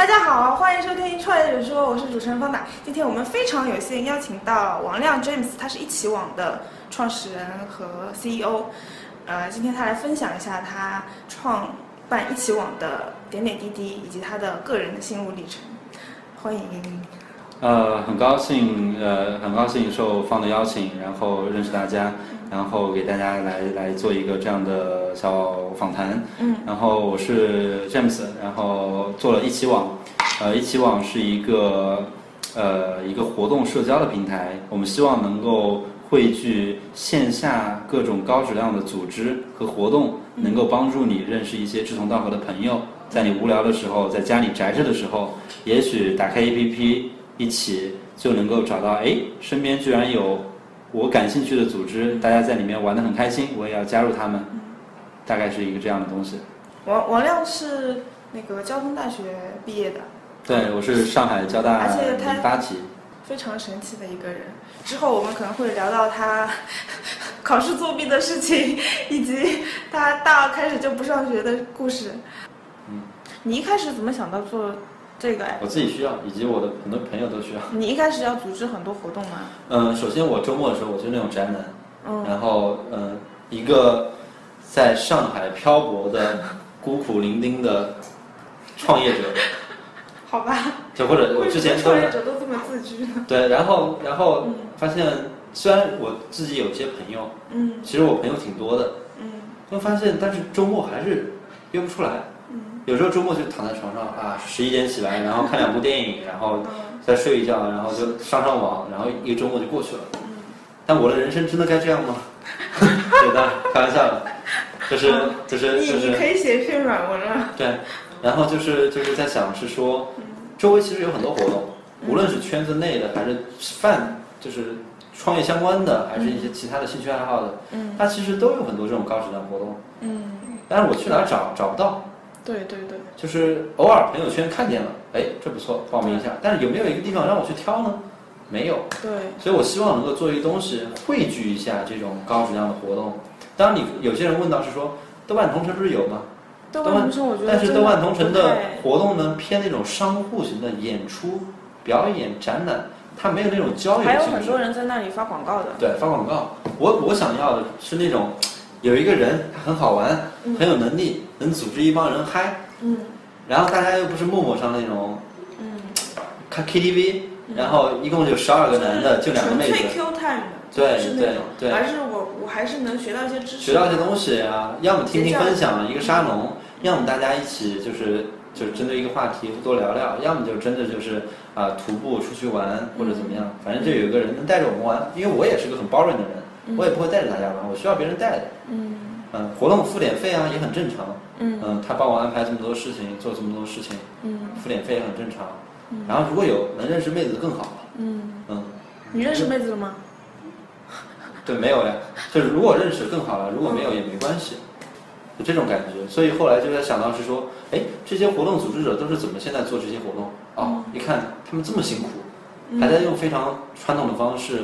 大家好，欢迎收听《创业者说》，我是主持人方达。今天我们非常有幸邀请到王亮 James，他是一起网的创始人和 CEO。呃，今天他来分享一下他创办一起网的点点滴滴，以及他的个人的心路历程。欢迎。呃，很高兴，呃，很高兴受方的邀请，然后认识大家，然后给大家来来做一个这样的小访谈。嗯。然后我是 James，然后做了一起网，呃，一起网是一个呃一个活动社交的平台，我们希望能够汇聚线下各种高质量的组织和活动，能够帮助你认识一些志同道合的朋友，在你无聊的时候，在家里宅着的时候，也许打开 APP。一起就能够找到，哎，身边居然有我感兴趣的组织，大家在里面玩得很开心，我也要加入他们，大概是一个这样的东西。王王亮是那个交通大学毕业的，对，我是上海交大而且他八级，非常神奇的一个人。之后我们可能会聊到他 考试作弊的事情，以及他大二开始就不上学的故事。嗯，你一开始怎么想到做？这个我自己需要，以及我的很多朋友都需要。你一开始要组织很多活动吗？嗯，首先我周末的时候我就那种宅男，嗯，然后嗯，一个在上海漂泊的孤苦伶仃的创业者，好吧，就或者我之前创业者都这么自居呢？对，然后然后发现虽然我自己有些朋友，嗯，其实我朋友挺多的，嗯，会发现但是周末还是约不出来。有时候周末就躺在床上啊，十一点起来，然后看两部电影，然后再睡一觉，然后就上上网，然后一个周末就过去了。但我的人生真的该这样吗？对的，开玩笑的，就是就是就是。你可以写一篇软文了。对，然后就是就是在想是说，周围其实有很多活动，无论是圈子内的还是泛，就是创业相关的，还是一些其他的兴趣爱好的，嗯，它其实都有很多这种高质量活动，嗯，但是我去哪儿找找不到。对对对，就是偶尔朋友圈看见了，哎，这不错，报名一下。但是有没有一个地方让我去挑呢？没有。对。所以我希望能够做一个东西，汇聚一下这种高质量的活动。当然，你有些人问到是说，豆瓣同城不是有吗？豆瓣同城我觉得但是豆瓣同城的活动呢，偏那种商户型的演出、表演、展览，它没有那种交流还有很多人在那里发广告的。对，发广告。我我想要的是那种。有一个人，他很好玩，很有能力，能组织一帮人嗨。嗯。然后大家又不是陌陌上那种，嗯，看 KTV，然后一共就十二个男的，就两个妹子。纯粹 Q time，对对对。而是我我还是能学到一些知识。学到一些东西啊，要么听听分享一个沙龙，要么大家一起就是就是针对一个话题多聊聊，要么就真的就是啊徒步出去玩或者怎么样，反正就有一个人能带着我们玩，因为我也是个很包容的人。我也不会带着大家玩，我需要别人带的。嗯，嗯，活动付点费啊，也很正常。嗯，嗯，他帮我安排这么多事情，做这么多事情，嗯，付点费也很正常。嗯，然后如果有能认识妹子更好。嗯嗯，你认识妹子了吗？对，没有呀。就是如果认识更好了，如果没有也没关系，就这种感觉。所以后来就在想到是说，哎，这些活动组织者都是怎么现在做这些活动？哦，一看他们这么辛苦，还在用非常传统的方式。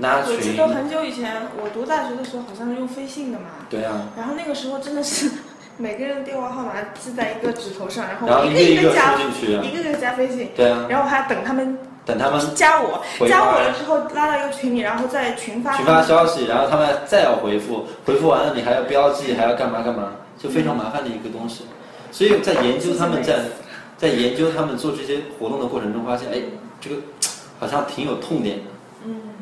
我记得很久以前，我读大学的时候好像是用飞信的嘛。对啊。然后那个时候真的是 每个人的电话号码记在一个纸头上，然后一个一个加，一个个加飞信。对啊。然后还要等他们。等他们。加我，加我了之后拉到一个群里，然后再群发。群发消息，然后他们再要回复，回复完了你还要标记，还要干嘛干嘛，就非常麻烦的一个东西。所以在研究他们在，在研究他们做这些活动的过程中，发现哎，这个好像挺有痛点的。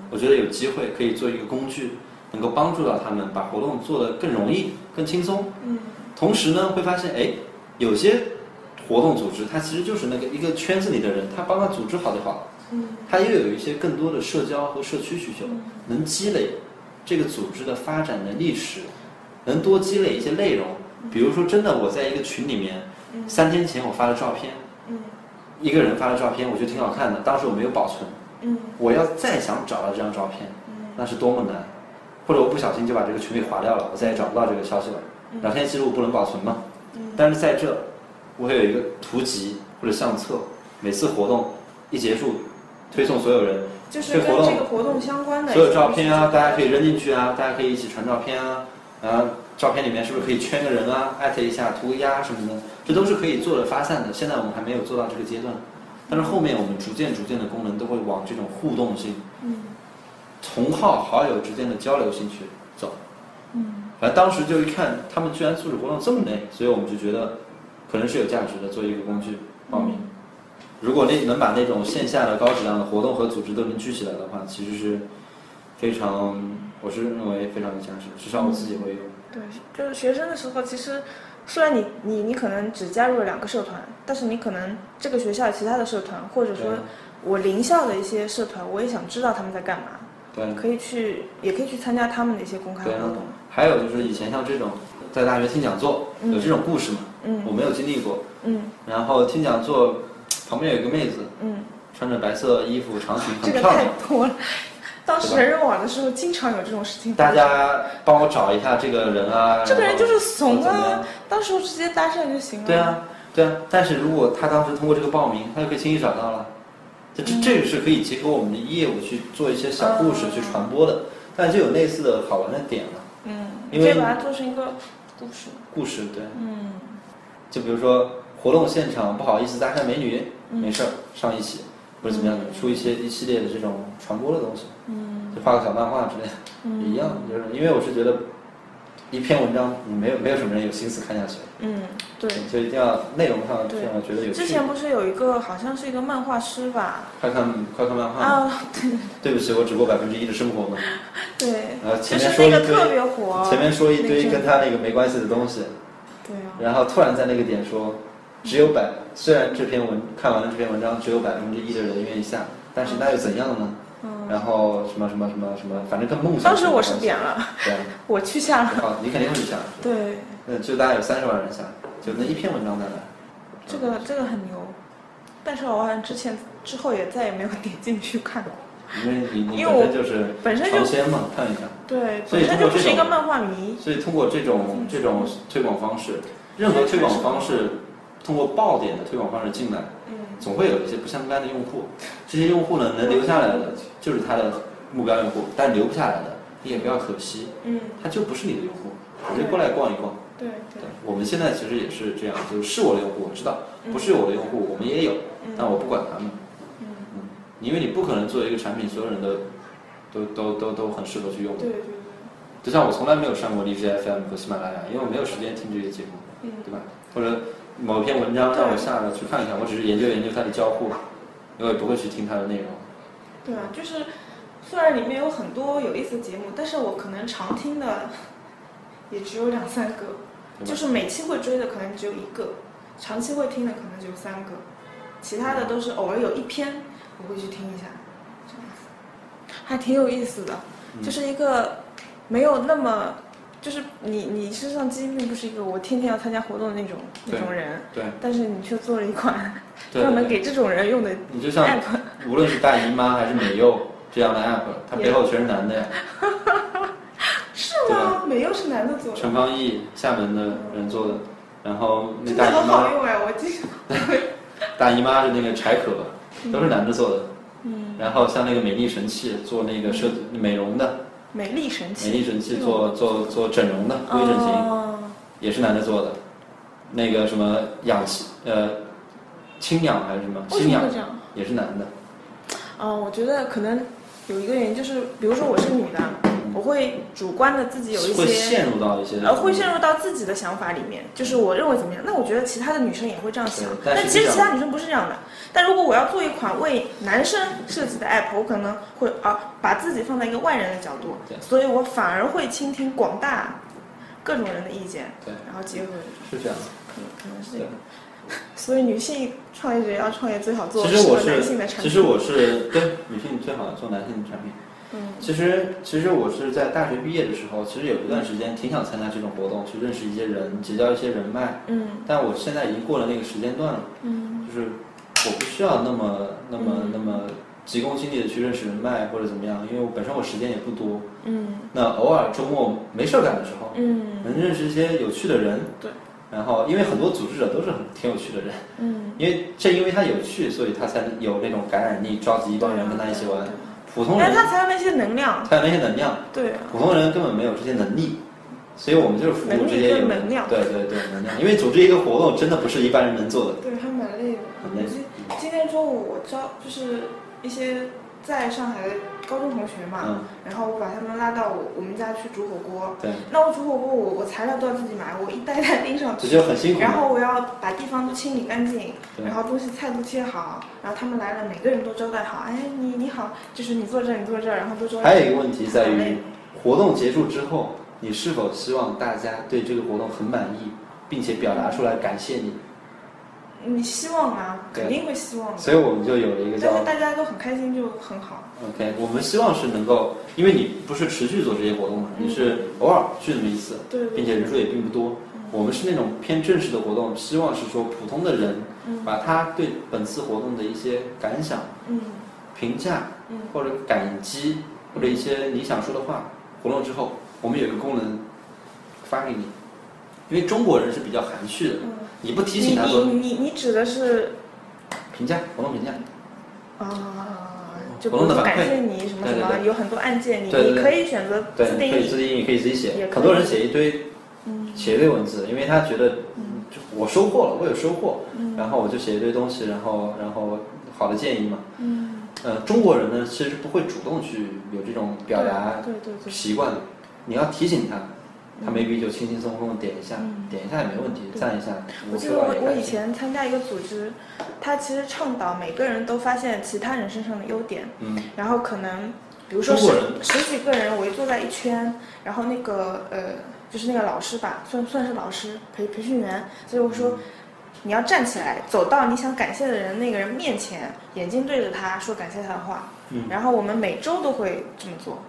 嗯。我觉得有机会可以做一个工具，能够帮助到他们把活动做得更容易、更轻松。嗯。同时呢，会发现哎，有些活动组织，它其实就是那个一个圈子里的人，他帮他组织好就好了。嗯。他又有一些更多的社交和社区需求，能积累这个组织的发展的历史，能多积累一些内容。比如说，真的我在一个群里面，三天前我发了照片，嗯，一个人发了照片，我觉得挺好看的，当时我没有保存。嗯，我要再想找到这张照片，那是多么难，或者我不小心就把这个群给划掉了，我再也找不到这个消息了。聊天记录不能保存吗？但是在这，我会有一个图集或者相册，每次活动一结束，推送所有人，就是跟这个活动相关的所有照片啊，大家可以扔进去啊，大家可以一起传照片啊，啊，照片里面是不是可以圈个人啊，艾特一下，涂个鸦什么的，这都是可以做的发散的。现在我们还没有做到这个阶段，但是后面我们逐渐逐渐的功能都会往这种互动性、嗯同好好友之间的交流性去走。嗯反正当时就一看，他们居然组织活动这么累，所以我们就觉得可能是有价值的，做一个工具报名。如果那能把那种线下的高质量的活动和组织都能聚起来的话，其实是非常，我是认为非常有价值，至少我自己会用。对，就是学生的时候，其实虽然你你你可能只加入了两个社团，但是你可能这个学校其他的社团，或者说我邻校的一些社团，我也想知道他们在干嘛，对可以去也可以去参加他们的一些公开活动。还有就是以前像这种在大学听讲座，嗯有这种故事嘛，嗯我没有经历过。嗯然后听讲座旁边有一个妹子，嗯，穿着白色衣服长裙，这个太很漂亮。多了。当时人人网的时候，经常有这种事情。大家帮我找一下这个人啊。这个人就是怂啊，到时候直接搭讪就行了。对啊，对啊。但是如果他当时通过这个报名，他就可以轻易找到了。这这这个是可以结合我们的业务去做一些小故事嗯去传播的，但就有类似的好玩的点了。嗯，因为你可以把它做成一个故事。故事对，嗯就比如说活动现场不好意思搭讪美女，嗯没事儿上一起，或者怎么样的，出一些一系列的这种传播的东西，嗯就画个小漫画之类的，嗯也一样。就是因为我是觉得一篇文章你没有没有什么人有心思看下去，嗯，对。就一定要内容上对觉得有趣。之前不是有一个好像是一个漫画师吧？快看快看漫画，啊，对对不起，我只过百分之一的生活嘛。对，然后前面说一堆，别火。前面说一堆跟他那个没关系的东西，对啊，然后突然在那个点说，只有百，虽然这篇文看完了这篇文章只有百分之一的人愿意下，但是那又怎样呢？嗯，然后什么什么什么什么，反正跟梦想。当时我是点，了，对啊，我去下了。好，你肯定会下，对，那就大概有三十万人下，就那一篇文章大概，这个这个很牛，但是我好像之前之后也再也没有点进去看过。因为你你本身就是本身就尝鲜嘛，看一下。对，所以就不是一个漫画迷。所以通过这种这种推广方式，任何推广方式，通过爆点的推广方式进来，嗯总会有一些不相干的用户。这些用户呢，能留下来的就是他的目标用户，但留不下来的，你也不要可惜，嗯，他就不是你的用户，你就过来逛一逛。对对对，，我们现在其实也是这样，就是是我的用户，我知道；嗯不是我的用户，我们也有，嗯但我不管他们。嗯，嗯，因为你不可能做一个产品，所有人都都都都都很适合去用。对对对，就像我从来没有上过荔枝 FM 和喜马拉雅，因为我没有时间听这些节目，嗯对吧？或者某篇文章让我下了去看一看，我只是研究研究它的交互，因为不会去听它的内容。对啊，就是虽然里面有很多有意思的节目，但是我可能常听的也只有两三个，就是每期会追的可能只有一个，长期会听的可能只有三个，其他的都是偶尔有一篇我会去听一下，这样子，还挺有意思的，嗯就是一个没有那么。就是你，你身上基因并不是一个我天天要参加活动的那种那种人，对，但是你却做了一款专门给这种人用的你就像 app，无论是大姨妈还是美柚这样的 app，它背后全是男的呀。是吗？美柚是男的做的，陈方毅厦门的人做的，然后那大姨妈好用哎！我记得，大姨妈是那个柴可，都是男的做的。嗯，然后像那个美丽神器做那个设美容的，美丽神器，美丽神器做做做整容的微整形。哦，也是男的做的，那个什么氧气呃氢氧还是什么氢氧？也是男的，哦，我觉得可能有一个原因就是，比如说我是女的，我会主观的自己有一些。会陷入到一些呃，会陷入到自己的想法里面，就是我认为怎么样，那我觉得其他的女生也会这样想，但但其实其他女生不是这样的。但如果我要做一款为男生设计的 app，我可能会啊把自己放在一个外人的角度，所以我反而会倾听广大各种人的意见，对然后结合，是这样。可能可能是这对个。所以女性创业者要创业最好做其实我适合男性的是产品。其实我是对女性最好做男性的产品。嗯其实其实我是在大学毕业的时候，其实有一段时间挺想参加这种活动，去认识一些人，结交一些人脉。嗯但我现在已经过了那个时间段了，嗯就是我不需要那么那么嗯那么急功近利的去认识人脉或者怎么样，因为我本身我时间也不多。嗯那偶尔周末没事儿干的时候，嗯能认识一些有趣的人。对。然后，因为很多组织者都是很挺有趣的人，嗯，因为正因为他有趣，所以他才有那种感染力，召集一帮人跟他一起玩。普通但人他才有那些能量。才有那些能量，对。啊，普通人根本没有这些能力，所以我们就是服务这些有跟能量。对对对能量，因为组织一个活动真的不是一般人能做的。对，还蛮累的。很累。今今天中午我招就是一些在上海的高中同学嘛，嗯，然后我把他们拉到我我们家去煮火锅。对，那我煮火锅，我我材料都要自己买，我一袋袋拎上这去，就很辛苦。然后我要把地方都清理干净，对然后东西菜都切好，然后他们来了，每个人都招待好。哎，你你好，就是你坐这儿，你坐这儿，然后都招待。还有一个问题在于，活动结束之后，你是否希望大家对这个活动很满意，并且表达出来感谢你？你希望啊，肯定会希望的。所以我们就有了一个叫但是大家都很开心就很好。OK，我们希望是能够，因为你不是持续做这些活动嘛，嗯你是偶尔去那么一次，对对并且人数也并不多。我们是那种偏正式的活动，希望是说普通的人嗯把他对本次活动的一些感想、嗯评价嗯或者感激或者一些你想说的话，活动之后我们有一个功能发给你，因为中国人是比较含蓄的，嗯。你不提醒他说你你你指的是评价活动评价，啊，就活动的反馈感谢你什么什么，有很多案件，你你可以选择，自定义。可以自定义，可以自己写很多人写一堆嗯写一堆文字，因为他觉得，我收获了，我有收获，嗯然后我就写一堆东西，然后然后好的建议嘛。嗯，呃，中国人呢其实不会主动去有这种表达习惯，你要提醒他，他 maybe 就轻轻松松点一下，嗯点一下也没问题，对赞一下，我记得我我以。前参加一个组织，他其实倡导每个人都发现其他人身上的优点，嗯然后可能比如说十十几个人围坐在一圈，然后那个呃就是那个老师吧，算算是老师培培训员，所以我说。你要站起来，走到你想感谢的人那个人面前，眼睛对着他说感谢他的话。嗯然后我们每周都会这么做，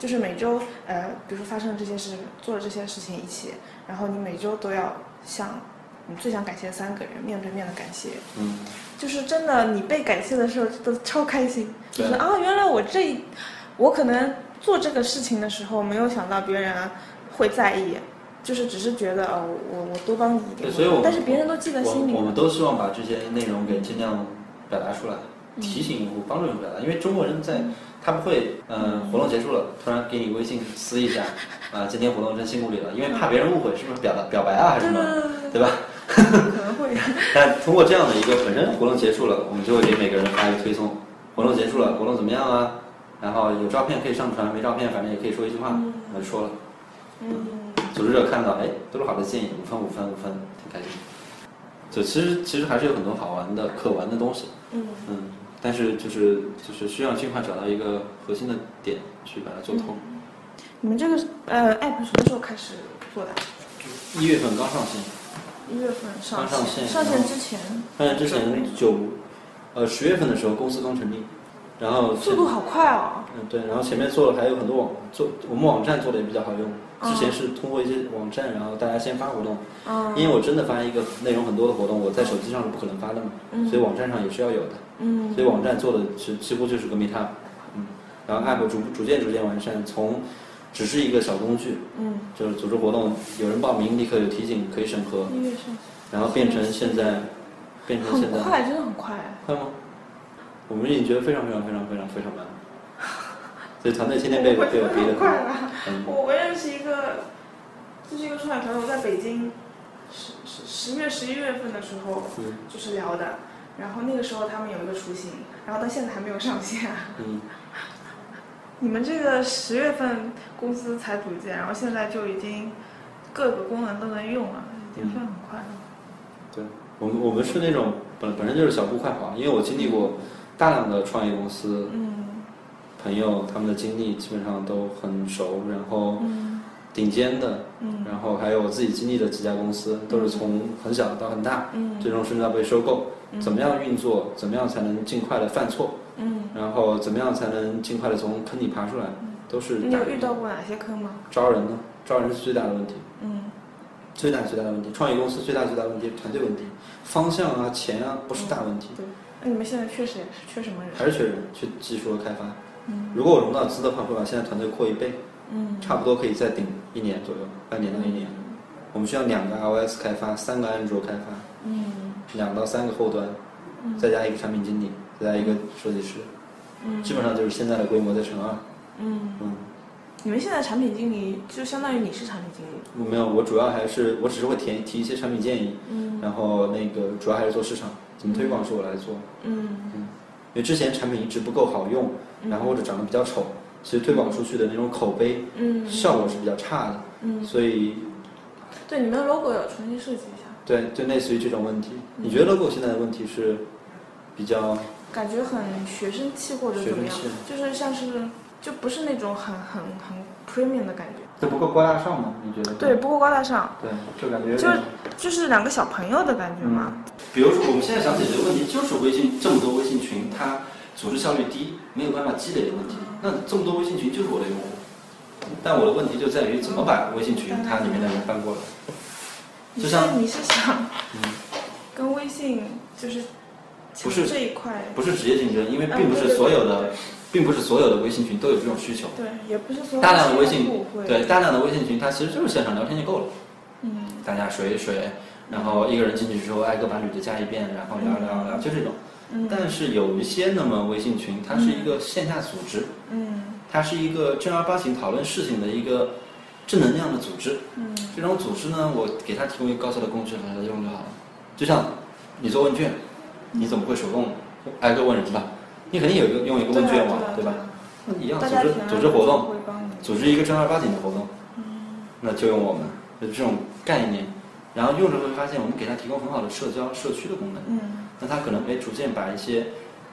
就是每周呃，比如说发生了这些事，做了这些事情一起，然后你每周都要向你最想感谢的三个人面对面的感谢。嗯，就是真的，你被感谢的时候都超开心，就对是啊，原来我这，我可能做这个事情的时候没有想到别人会在意，就是只是觉得哦，我我多帮你一点，对，所以我但是别人都记在心里我我们都希望把这些内容给尽量表达出来，嗯提醒用户，帮助用户表达。因为中国人在他不会，呃，活动结束了，突然给你微信撕一下，啊，今天活动真辛苦你了，因为怕别人误会是不是表达表白啊还是什么，对吧？对，可能会，但通过这样的一个本身活动结束了，我们就会给每个人发一个推送，活动结束了，活动怎么样啊？然后有照片可以上传，没照片反正也可以说一句话，嗯我就说了。嗯组织者看到，哎，都是好的建议，五分五分五分，挺开心。就其实其实还是有很多好玩的、可玩的东西，嗯嗯，但是就是就是需要尽快找到一个核心的点去把它做通。你们这个呃 app 什么时候开始做的？一月份刚上线，一月份上刚上线上线之前，上线之前九，呃十月份的时候公司刚成立，然后速度好快哦。嗯对，然后前面做了还有很多网做我们网站做的也比较好用，之前是通过一些网站，然后大家先发活动，嗯。因为我真的发一个内容很多的活动，我在手机上是不可能发的嘛，嗯。所以网站上也是要有的。嗯。所以网站做的是几乎就是个 Meetup，嗯，然后 App 逐逐渐逐渐完善，从只是一个小工具，嗯，就是组织活动，有人报名立刻有提醒可以审核，音乐上然后变成现在，变成现在。快，真的很快。快吗？我们已经觉得非常非常非常非常非常慢，所以团队天天被我被我逼的快了。嗯。我我认识一个，就是一个创业团队，我在北京十十十月十一月份的时候嗯。就是聊的，然后那个时候他们有一个雏形，然后到现在还没有上线。嗯，你们这个十月份公司才组建，然后现在就已经各个功能都能用了，已经算很快了。对，我们我们是那种本本身就是小步快跑，因为我经历过大量的创业公司，嗯朋友他们的经历基本上都很熟，然后嗯顶尖的，嗯然后还有我自己经历的几家公司，都是从很小到很大，嗯最终甚至要被收购。嗯怎么样运作？怎么样才能尽快的犯错？嗯，然后怎么样才能尽快的从坑里爬出来？都是你有遇到过哪些坑吗？招人呢？招人是最大的问题，嗯最大最大的问题。创业公司最大最大的问题，团队问题，方向啊、钱啊不是大问题，对，那你们现在确实也是缺什么人？还是缺人，缺技术和开发。嗯如果我融到资的话，会把现在团队扩一倍，嗯，差不多可以再顶一年左右，半年到一年。我们需要两个 iOS 开发，三个安卓开发，嗯。两到三个后端，嗯。再加一个产品经理，再加一个设计师，嗯，基本上就是现在的规模再乘二。嗯，嗯，你们现在产品经理就相当于你是产品经理，我没有，我主要还是我只是会提提一些产品建议，嗯。然后那个主要还是做市场，怎么推广是我来做。嗯。因为之前产品一直不够好用，然后或者长得比较丑，其实推广出去的那种口碑嗯，效果是比较差的，嗯，所以对，你们的 logo 要重新设计一下，对，就类似于这种问题。你觉得 logo 现在的问题是比较感觉很学生气或者怎么样，就是像是就不是那种很很很 premium 的感觉，这不够高大上吗？你觉得？对，不够高大上，对，就感觉就点就是两个小朋友的感觉嘛。比如说，我们现在想解决的问题就是微信这么多微信群，它组织效率低，没有办法积累的问题。那这么多微信群就是我的用户，但我的问题就在于怎么把微信群它里面的人搬过来。你就是像你是想嗯，跟微信就是不是这一块，不是直接竞争，因为嗯并不是所有的，并不是所有的微信群都有这种需求。对，也不是说大量的微信对，大量的微信群，它其实就是线上聊天就够了，嗯大家水一水，然后一个人进去之后挨个把女的加一遍，然后聊聊聊，就这种。嗯但是有一些那么微信群，它是一个线下组织，嗯它是一个正儿八经讨论事情的一个正能量的组织。嗯这种组织呢，我给他提供一个高效的工具让他用就好了。就像你做问卷，你怎么会手动挨个问人吧？你肯定有一个用一个问卷嘛，对吧？？那一样，组织组织活动。组织一个正儿八经的活动，那就用我们，就是这种概念。然后用着会发现，我们给他提供很好的社交、社区的功能。嗯，那他可能没逐渐把一些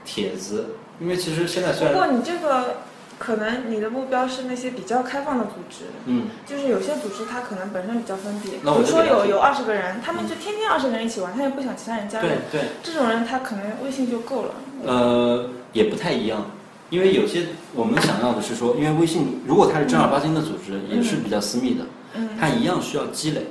帖子，因为其实现在虽然不过你这个可能你的目标是那些比较开放的组织，嗯就是有些组织它可能本身比较封闭，比如说有有二十个人，他们就天天二十个人一起玩，他也不想其他人加入对，对，这种人他可能微信就够了。呃，也不太一样，因为有些我们想要的是说，因为微信如果它是正儿八经的组织，也是比较私密的，嗯它一样需要积累，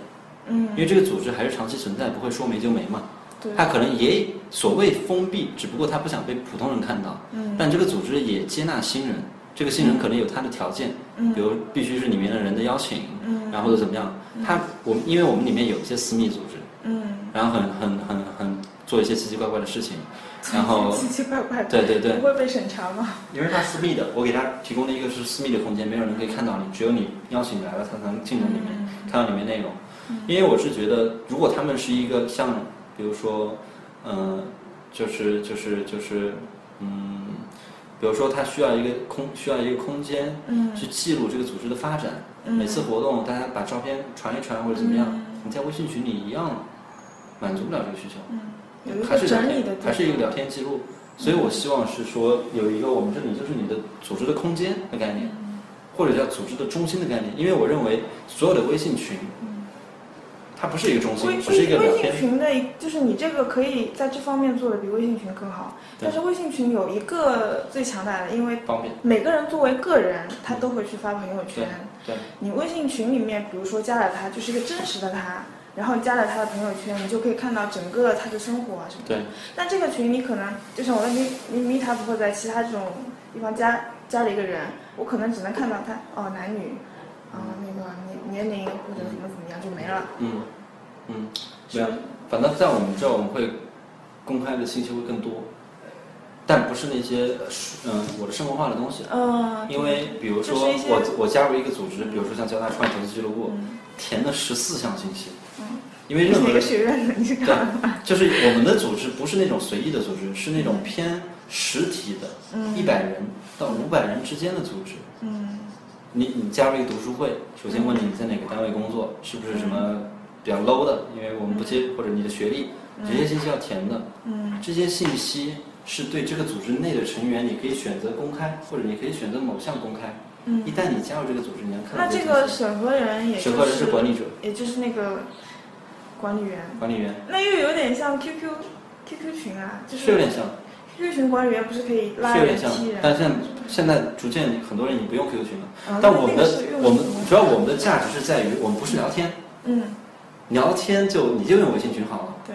嗯因为这个组织还是长期存在，不会说没就没嘛。对，它可能也所谓封闭，只不过他不想被普通人看到，嗯。但这个组织也接纳新人，这个新人可能有他的条件，嗯。比如必须是里面的人的邀请，嗯。然后怎么样，他我们因为我们里面有一些私密组织，嗯，然后很很很很做一些奇奇怪怪的事情，然后奇奇怪怪的，对对对。不，会被审查吗？因为它私密的，我给他提供的一个是私密的空间，没有人可以看到你，只有你邀请你来了，他才能进入里面、嗯。看到里面内容。因为我是觉得，如果他们是一个像，比如说，嗯、就是就是就是，嗯，比如说他需要一个空需要一个空间，嗯去记录这个组织的发展。嗯每次活动大家把照片传一传或者怎么样，嗯你在微信群里一样满足不了这个需求。嗯，还是聊天还是一个聊天记录。所以我希望是说有一个我们这里就是你的组织的空间的概念，或者叫组织的中心的概念。因为我认为所有的微信群，它不是一个中微心，只是一个微信。群的，就是你这个可以在这方面做的比微信群更好。但是微信群有一个最强大的，因为方便，每个人作为个人，他都会去发朋友圈。对，你微信群里面，比如说加了他，就是一个真实的他，然后加了他的朋友圈，你就可以看到整个他的生活啊什么的。对，但这个群你可能就像我在咪咪咪他不会在其他这种地方加加了一个人，我可能只能看到他哦男女，啊、那个年年龄或者怎么怎么样就没了。嗯嗯，是对啊，反正在我们这儿我们会公开的信息会更多，但不是那些嗯、我的生活化的东西。嗯，因为比如说我我加入一个组织，比如说像交大创业投资俱乐部，嗯填了十四项信息，嗯，因为任何人哪个学院的你是对就是我们的组织不是那种随意的组织，是那种偏实体的，嗯一百人到五百人之间的组织。嗯你你加入一个读书会，首先问你你在哪个单位工作，是不是什么比较 low 的，因为我们不接或者你的学历，这些信息要填的。嗯这些信息是对这个组织内的成员，你可以选择公开，或者你可以选择某项公开。嗯一。旦你加入这个组织，你要看到那这个审核人也就审核人是管理者、也就是那个管理员，管理员，那又有点像 QQ QQ 群啊，就是是有点像。QQ 群管理员不是可以拉是有点像人踢人？，但现在现在逐渐很多人已经不用 QQ 群了。啊但我们的我们主要我们的价值是在于我们不是聊天，嗯聊天就你就用微信群好了。对，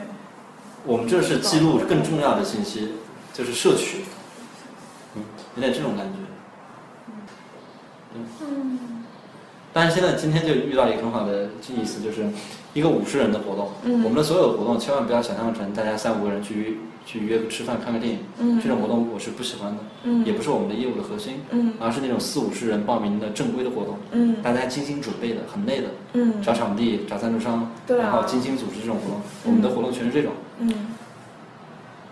我们这是记录更重要的信息，就是摄取，嗯，有点这种感觉。嗯，但是现在今天就遇到一个很好的意思，就是一个五十人的活动，嗯。我们的所有活动千万不要想象成大家三五个人去去约个吃饭、看个电影，嗯。这种活动我是不喜欢的，嗯。也不是我们的业务的核心，嗯。而是那种四五十人报名的正规的活动，嗯。大家精心准备的，很累的，嗯。找场地、找赞助商，对啊。然后精心组织这种活动，我们的活动全是这种，嗯。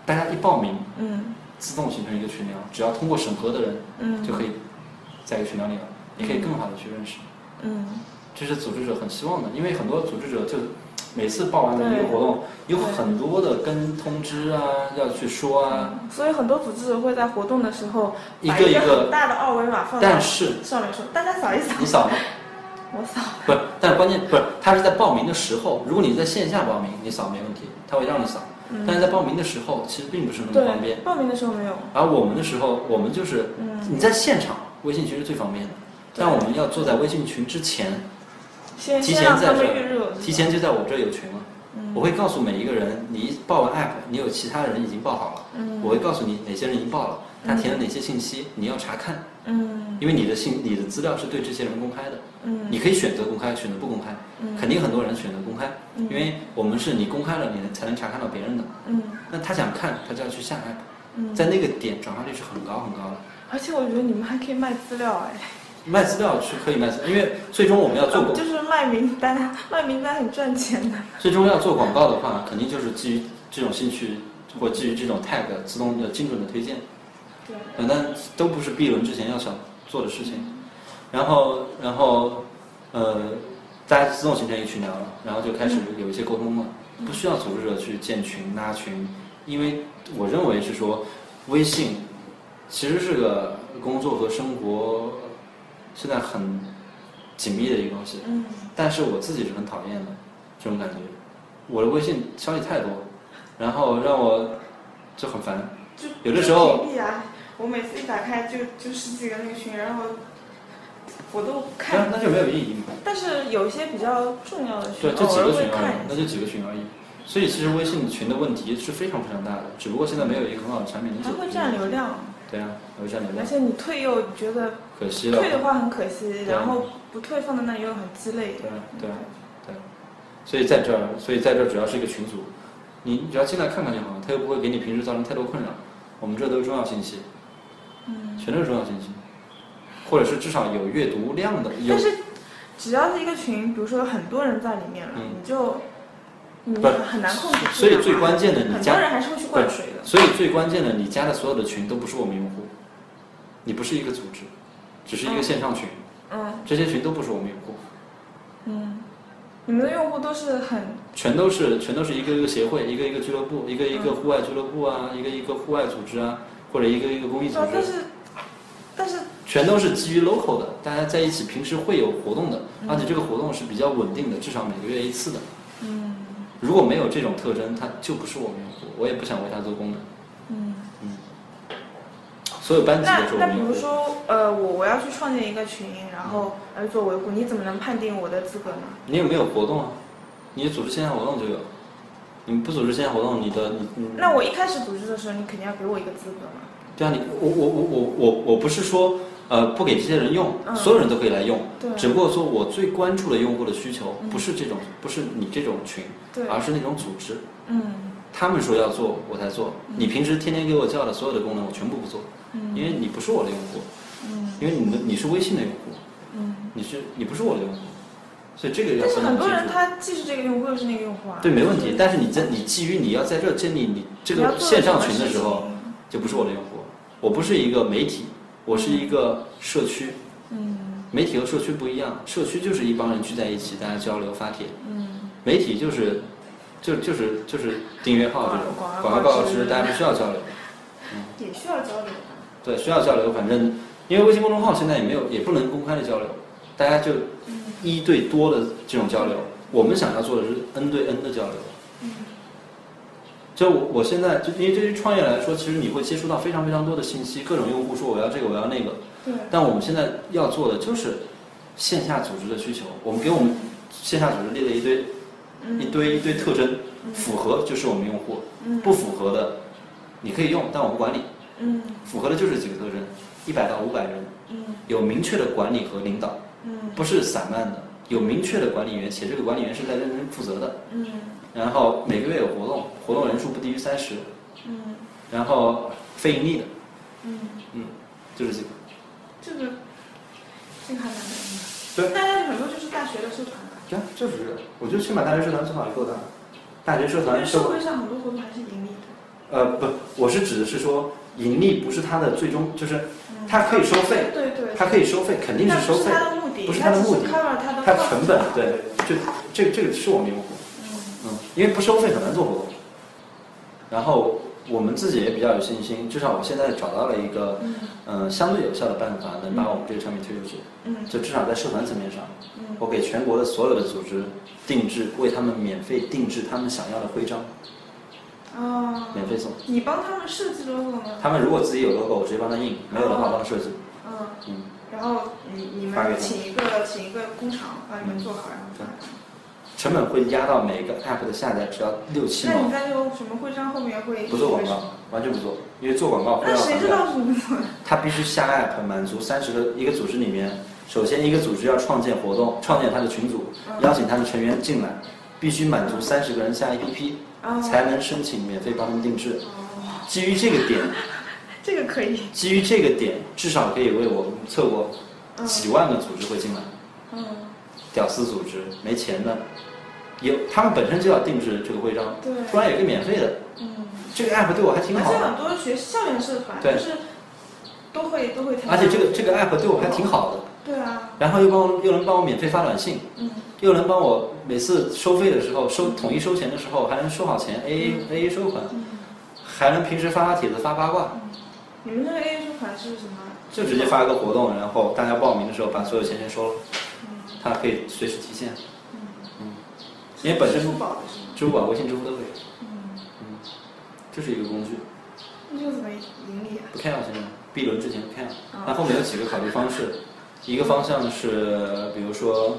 大家一报名，嗯。自动形成一个群聊，只要通过审核的人嗯。就可以在一个群聊里了，你可以更好的去认识。嗯这是组织者很希望的，因为很多组织者就每次报完的一个活动，有很多的跟通知啊要去说啊，所以很多组织者会在活动的时候一个一个很大的二维码放到但是上面说，大家扫一扫。你扫吗？我扫。不是，但关键不是，他是在报名的时候，如果你在线下报名，你扫没问题，他会让你扫，嗯但是在报名的时候其实并不是那么方便。，报名的时候没有。而我们的时候，我们就是嗯你在现场，微信其实最方便的，对但我们要坐在微信群之前，先提前在这儿，，提前就在我这儿有群了。嗯。我会告诉每一个人，你一报完 app，你有其他人已经报好了，嗯。我会告诉你哪些人已经报了，他填了哪些信息，你要查看，嗯。因为你的信、你的资料是对这些人公开的，嗯。你可以选择公开，选择不公开，嗯。肯定很多人选择公开，嗯。因为我们是你公开了，你才能查看到别人的。嗯。那他想看，他就要去下 app，嗯，在那个点转化率是很高很高的。而且我觉得你们还可以卖资料哎，卖资料是可以卖资料，因为最终我们要做广，就是卖名单，卖名单很赚钱的。最终要做广告的话，肯定就是基于这种兴趣或基于这种 tag 自动的精准的推荐。对，呃，但都不是 B 轮之前要想做的事情。然后，然后，呃，大家自动形成一个群聊了，然后就开始有一些沟通了，不需要组织者去建群拉群，因为我认为是说，微信其实是个工作和生活现在很紧密的一个东西，嗯但是我自己是很讨厌的这种感觉，我的微信消息太多，然后让我就很烦。就有的时候就屏蔽啊，我每次一打开就就十几个那个群，然后我都那看。那就没有意义嘛。但是有一些比较重要的群，对，就几个群而。已那就几个群而已。所以其实微信群的问题是非常非常大的，只不过现在没有一个很好的产品能解决。还会占流量，对啊，还会占流量，而且你退又觉得可惜了。退的话很可惜，对然后不退放在那里又很鸡肋。对啊对啊对啊，所以在这儿，所以在这儿主要是一个群组，你只要进来看看就好了，他又不会给你平时造成太多困扰。我们这都是重要信息，嗯，全都是重要信息，或者是至少有阅读量的，有但是只要是一个群，比如说很多人在里面了，嗯。你就你不很难控制所以最关键的你很加多人还是会去灌水的。所以最关键的，你加的所有的群都不是我们用户，你不是一个组织，只是一个线上群，嗯。这些群都不是我们用户，嗯，你们的用户都是很全都是全都是一个一个协会，一个一个俱乐部，一个一个嗯。户外俱乐部啊，一个一个户外组织啊，或者一个一个公益组啊，但织，是。但是全都是基于 local 的，大家在一起平时会有活动的，嗯而且这个活动是比较稳定的，至少每个月一次的。嗯如果没有这种特征，它就不是我们用户，我也不想为它做功能。嗯嗯。所有班级那那都是我们用户。比如说，呃，我我要去创建一个群，然后来做维护，你怎么能判定我的资格呢？你有没有活动啊？你组织线下活动就有，你不组织线下活动，你的你你那我一开始组织的时候，你肯定要给我一个资格嘛。对啊，你我我我我我我不是说呃不给这些人用，嗯所有人都可以来用，对只不过说我最关注的用户的需求嗯不是这种，不是你这种群，对，而是那种组织，嗯他们说要做我才做，嗯你平时天天给我叫的所有的功能我全部不做，嗯，因为你不是我的用户，嗯因为你的你是微信的用户，嗯，你是你不是我的用户，所以这个要但是分得清楚。很多人他既是这个用户又是那个用户啊。对，没问。题但是你在你基于你要在这建立你这个线上群的时候，就不是我的用户。我不是一个媒体，我是一个社区。嗯媒体和社区不一样，社区就是一帮人聚在一起，大家交流发帖；嗯媒体就是，就就是就是订阅号这种广告广告告知知，大家不需要交流。也需要交流的。对，需要交流，反正因为微信公众号现在也没有，也不能公开的交流，大家就嗯一对多的这种交流。我们想要做的是 N 对 N 的交流。嗯就我我现在就因为对于创业来说，其实你会接触到非常非常多的信息，各种用户说我要这个我要那个，对，但我们现在要做的就是线下组织的需求。我们给我们线下组织列了一堆一嗯堆一堆特征，嗯符合就是我们用户，嗯不符合的你可以用，但我不管你。嗯符合的就是几个特征，一百到五百人，嗯有明确的管理和领导，嗯不是散漫的，有明确的管理员，且这个管理员是在认真负责的。嗯然后每个月有活动，活动人数不低于三十，嗯然后非盈利的，嗯，嗯，就这个。这个这个还蛮难的。对大家很多就是大学的社团吧，对啊，就是这个。我觉得先把大学社团做好就够大了。大学社团社社会上很多活动还是盈利的。呃不，我是指的是说盈利不是它的最终，就是嗯它可以收费，对对，它可以收费，肯定是收费，它不是它的目的，不是它的目的它成本对，就这个这个是我们用户，嗯嗯，因为不收费很难做活动。然后我们自己也比较有信心，至少我现在找到了一个嗯呃相对有效的办法，能把我们这个产品推出去。嗯就至少在社团层面上，嗯我给全国的所有的组织定制，为他们免费定制他们想要的徽章，哦，免费送。你帮他们设计 logo 吗？他们如果自己有 logo，我直接帮他印；没有的话，帮他设计。嗯，嗯，然后你你们请一个请一个工厂帮你们做好，然后发给他们。成本会压到每个 app 的下载只要六七毛那你，在这个什么徽章后面会不做广告，完全不做，因为做广告会那要。谁知道是不做？他必须下 app 满足三十个一个组织里面，首先一个组织要创建活动，创建他的群组，嗯邀请他的成员进来，必须满足三十个人下 APP，哦才能申请免费帮他们定制。哦，基于这个点，这个可以。基于这个点，至少可以为我们测过嗯几万个组织会进来。嗯，屌丝组织没钱的，有他们本身就要定制这个徽章，对突然有一个免费的，嗯，这个 app 对我还挺而且好的，很多学校园社团对就是都会都会。而且这个这个 app 对我还挺好的，对啊，然后又帮我又能帮我免费发短信，嗯又能帮我每次收费的时候收统一收钱的时候还能收好钱，A A A A 收款，嗯，还能平时发发帖子发八卦，你们这个 A A 收款是什么？就直接发一个活动，然后大家报名的时候把所有钱先收了，嗯它可以随时提现，因为本身支付宝微信支付都可以，嗯，嗯，这是一个工具。那这个怎么盈利啊？不 care 现在，B 轮之前不 care，哦。那后面有几个考虑方式，一个方向是比如说，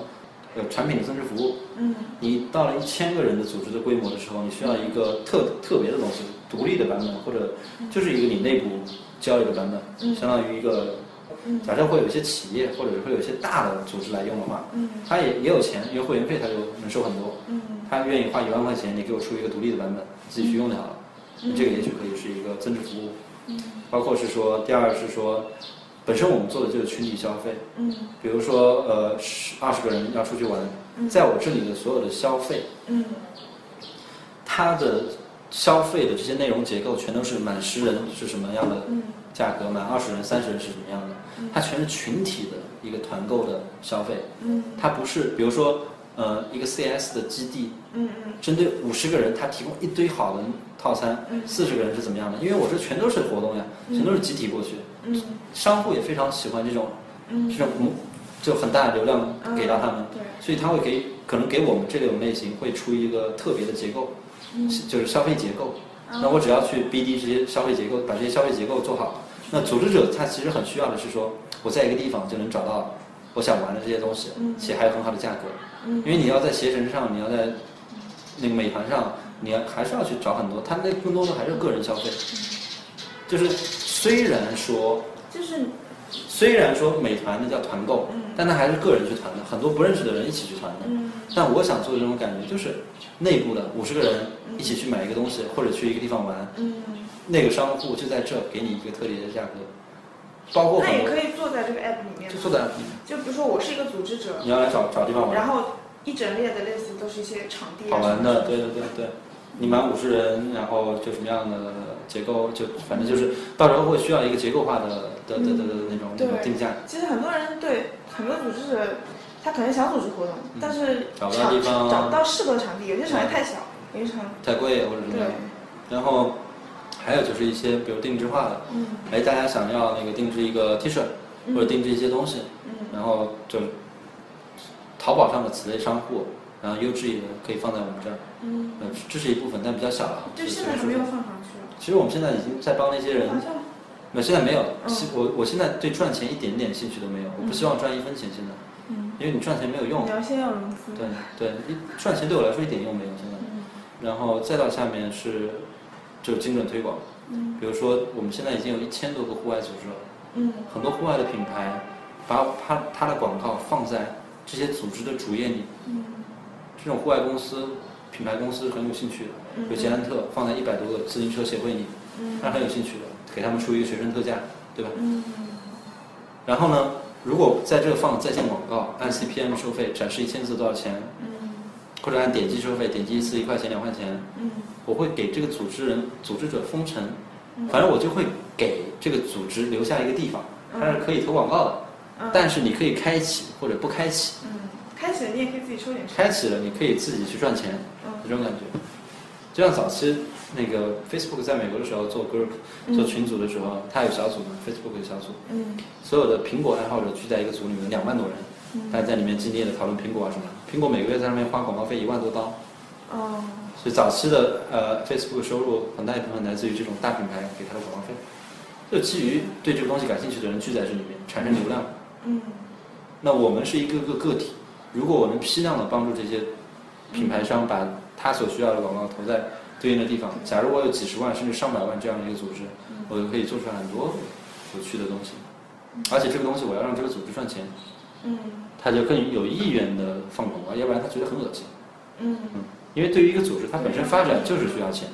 呃，产品的增值服务，嗯。你到了一千个人的组织的规模的时候，你需要一个特特别的东西，独立的版本，或者就是一个你内部交易的版本，嗯。相当于一个，嗯假设会有一些企业或者是会有一些大的组织来用的话，嗯。他也也有钱，因为会员费他就能收很多，嗯。他愿意花一万块钱，你给我出一个独立的版本，自己去用就好了，嗯。这个也许可以是一个增值服务。嗯。包括是说，第二是说，本身我们做的就是群体消费，嗯。比如说呃十二十个人要出去玩，嗯。在我这里的所有的消费，嗯。它的消费的这些内容结构全都是满十人是什么样的嗯。价格，满二十人、三十人是什么样的，它全是群体的一个团购的消费，嗯它不是比如说呃一个 CS 的基地，嗯嗯针对五十个人，他提供一堆好的套餐嗯，四十个人是怎么样的？因为我这全都是活动呀，全都是集体过去。嗯商户也非常喜欢这种嗯这种嗯，就很大的流量给到他们，对，所以他会给可能给我们这种类型会出一个特别的结构，嗯就是消费结构。嗯那我只要去 BD 这些消费结构，把这些消费结构做好。那组织者他其实很需要的是说，我在一个地方就能找到我想玩的这些东西嗯，且还有很好的价格。嗯因为你要在携程上，你要在那个美团上，你要还是要去找很多，他那更多的还是个人消费。就是虽然说就是虽然说美团那叫团购嗯，但它还是个人去团的，很多不认识的人一起去团的。嗯但我想做的这种感觉就是，内部的五十个人一起去买一个东西，或者去一个地方玩，嗯，那个商户就在这给你一个特别的价格，包括那也可以坐在这个 app 里面就。做在里面。就比如说我是一个组织者，你要来找找地方玩，然后一整列的类似都是一些场地啊好玩的，对对对对。你满五十人，然后就什么样的结构，就反正就是到时候会需要一个结构化的的的的的那种那种对定价。其实很多人对很多组织者，他可能想组织活动，但是嗯找不到地方找不到适合的场地，有些场地太小，有些场太贵或者什么对样。，然后还有就是一些比如定制化的，嗯哎，大家想要那个定制一个 T 恤嗯或者定制一些东西，嗯然后就淘宝上的此类商户，然后优质一点可以放在我们这儿，嗯，呃，这是一部分，但比较小了。就就现在还没有放上去，其实我们现在已经在帮那些人，那现在没有，我我现在对赚钱一点点兴趣都没有，我不希望赚一分钱现在，嗯，因为你赚钱没有用你。要先要融资，对对，一赚钱对我来说一点用没有现在。嗯然后再到下面是就精准推广，嗯。比如说我们现在已经有一千多个户外组织了，嗯。很多户外的品牌，把它它的广告放在这些组织的主页里。嗯。这种户外公司、品牌公司很有兴趣的，嗯。有捷安特放在一百多个自行车协会里，嗯。他很有兴趣的，给他们出一个学生特价，对吧？嗯。然后呢，如果在这放在线广告，按 CPM 收费，展示一千次多少钱，嗯或者按点击收费，点击一次一块钱、两块钱，嗯我会给这个组织人、组织者封城，嗯反正我就会给这个组织留下一个地方，它是可以投广告的，嗯但是你可以开启或者不开启，嗯，开启了你也可以自己抽点成。开启了你可以自己去赚钱，嗯这种感觉。就像早期那个 Facebook 在美国的时候做 group 嗯做群组的时候，它有小组嘛，Facebook 有小组，嗯所有的苹果爱好者聚在一个组里面，两万多人，嗯大家在里面激烈的讨论苹果啊什么。苹果每个月在上面花广告费一万多刀，哦所以早期的呃 Facebook 收入很大一部分来自于这种大品牌给它的广告费，就基于对这个东西感兴趣的人聚在这里面产生流量。嗯那我们是一个个个体，如果我能批量的帮助这些品牌商把他所需要的广告投在对应的地方，假如我有几十万甚至上百万这样的一个组织，我就可以做出来很多有趣的东西，而且这个东西我要让这个组织赚钱，嗯。他就更有意愿的放广告，要不然他觉得很恶心。嗯。因为对于一个组织，它本身发展就是需要钱。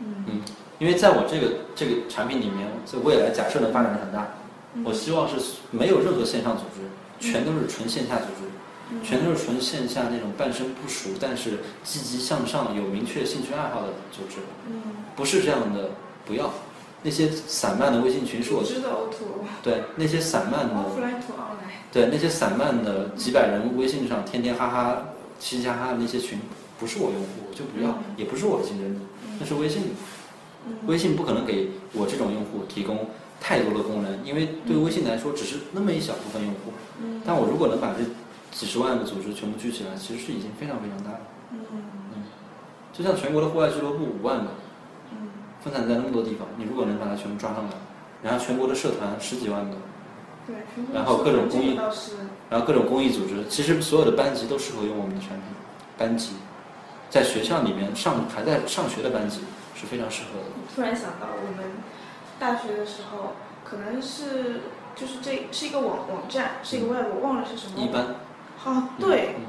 嗯。嗯，因为在我这个这个产品里面，在未来假设能发展的很大，我希望是没有任何线上组织，全都是纯线下组织，全都是纯线下那种半生不熟但是积极向上、有明确兴趣爱好的组织，嗯，不是这样的，不要。那些散漫的微信群是我对那些散漫的 offline to online。对那些散漫的几百人微信上天天哈哈嘻嘻哈哈的那些群，不是我用户，我就不要，嗯也不是我的竞争者，那是微信。嗯微信不可能给我这种用户提供太多的功能，因为对微信来说只是那么一小部分用户。嗯但我如果能把这几十万个组织全部聚起来，其实是已经非常非常大了。嗯就像全国的户外俱乐部五万个，嗯分散在那么多地方，你如果能把它全部抓上来，然后全国的社团十几万个，对，然后各种公益然后各种公益组织，其实所有的班级都适合用我们的产品。班级，在学校里面上还在上学的班级是非常适合的。突然想到，我们大学的时候，可能是就是这是一个网网站，是一个 web，我忘了是什么。一般，啊，对，嗯，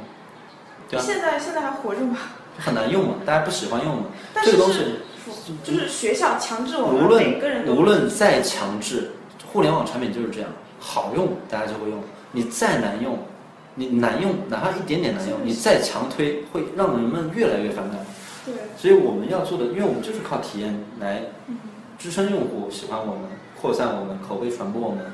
对啊，现在现在还活着吗？很难用嘛，大家不喜欢用嘛。但是这个东西是就是学校强制我们无论每个人都无论再强制，互联网产品就是这样，好用大家就会用，你再难用，你难用哪怕一点点难用，你再强推会让人们越来越反感。对，所以我们要做的，因为我们就是靠体验来嗯支撑用户喜欢我们，扩散我们，口碑传播我们，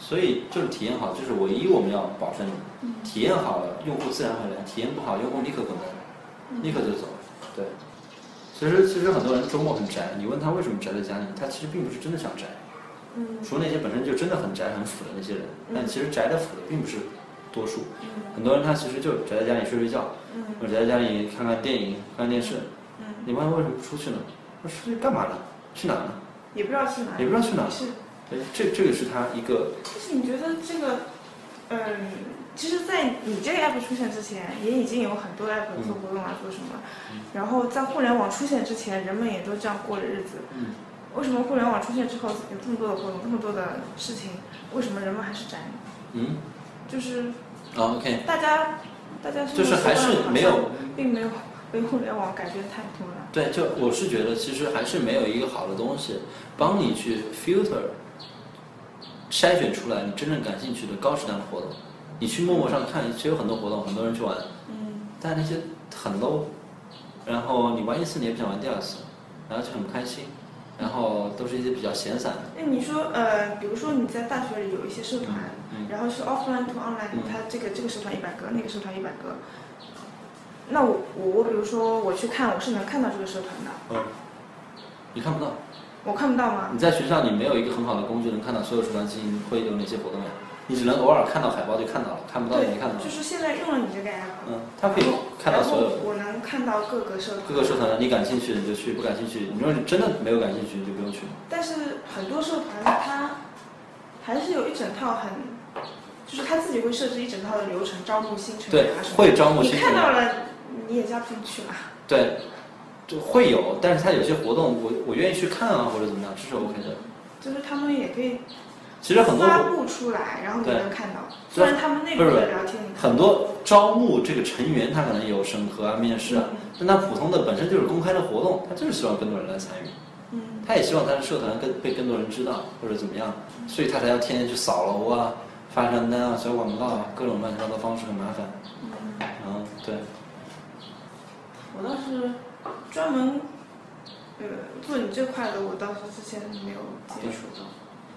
所以就是体验好，就是唯一我们要保证的。嗯体验好了，用户自然会来；体验不好，用户立刻滚蛋，立刻就走。对，其实其实很多人周末很宅，你问他为什么宅在家里，他其实并不是真的想宅，嗯除了那些本身就真的很宅很腐的那些人，嗯但其实宅的腐的并不是多数。嗯很多人他其实就宅在家里睡睡觉，嗯或者宅在家里看看电影、看看电视。嗯，你问他为什么不出去呢？他出去干嘛呢？去哪呢？也不知道去哪里，也不知道去哪是，对，这这个是他一个就是你觉得这个，嗯，其实，在你这个 app 出现之前，也已经有很多 app 做活动啊，做什么。然后在互联网出现之前，人们也都这样过着日子。嗯为什么互联网出现之后有这么多的活动，这么多的事情，为什么人们还是宅？嗯就是啊 OK，大家，大家就是还是没有，并没有被互联网改变太多了。对，就我是觉得其实还是没有一个好的东西帮你去 filter 筛选出来你真正感兴趣的高质量的活动。你去陌陌上看，其实有很多活动，很多人去玩，嗯但那些很 low，然后你玩一次你也不想玩第二次，然后就很不开心，然后都是一些比较闲散的。那你说，呃，比如说你在大学里有一些社团，嗯然后是 offline to online，、嗯它这个这个社团一百个，那个社团一百个。那我我我比如说我去看，我是能看到这个社团的，嗯，你看不到。我看不到吗？你在学校你没有一个很好的工具能看到所有社团进行会有哪些活动呀？你只能偶尔看到海报就看到了，看不到就没看到。就是现在用了你这个 app，、嗯，它可以看到所有我能看到各个社团，各个社团，你感兴趣的你就去，不感兴趣，你说你真的没有感兴趣，你就不用去。但是很多社团它还是有一整套很，就是他自己会设置一整套的流程，招募新成对员啊什么，会招募你新成员，看到了，你也加不进去嘛。对，就会有，但是他有些活动我我愿意去看啊，或者怎么样，这是 OK 的。就是他们也可以，其实很多发布出来，然后你对能看到，虽然他们内部的聊天很多招募这个成员，他可能有审核啊、面试啊，但他普通的本身就是公开的活动，他就是希望更多人来参与。嗯，他也希望他的社团更被更多人知道，或者怎么样，所以他才要天天去扫楼啊、发传单啊、小广告啊，各种乱七八糟方式很麻烦。嗯，对，我倒是专门呃做你这块的，我倒是之前没有接触到。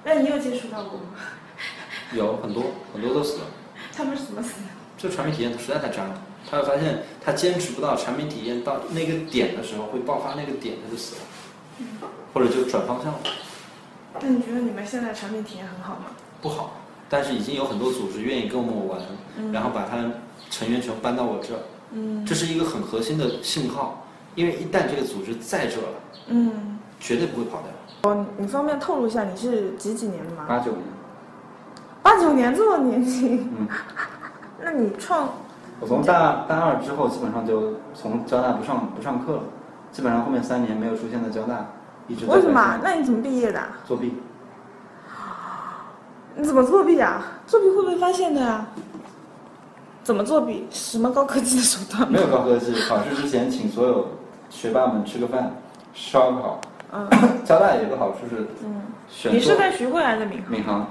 那你有接触到过吗？有很多很多都死了，他们是怎么死的？就产品体验实在太渣了。他会发现他坚持不到产品体验到那个点的时候，会爆发那个点，他就死了，或者就转方向了。那你觉得你们现在产品体验很好吗？不好，但是已经有很多组织愿意跟我们玩，然后把他成员全搬到我这儿，嗯这是一个很核心的信号，因为一旦这个组织在这了，嗯。绝对不会跑掉。哦，你方便透露一下你是几几年的吗？八九年，八九年这么年轻。嗯。那你创我从大大二之后，基本上就从交大不上不上课了，基本上后面三年没有出现在交大，一直在为什么那你怎么毕业的啊？作弊？你怎么作弊啊？作弊会被发现的呀、怎么作弊？什么高科技的手段？没有高科技，考试之前请所有学霸们吃个饭，烧烤。嗯交大有个好处是嗯。选你是在徐汇还是在闵行？闵行，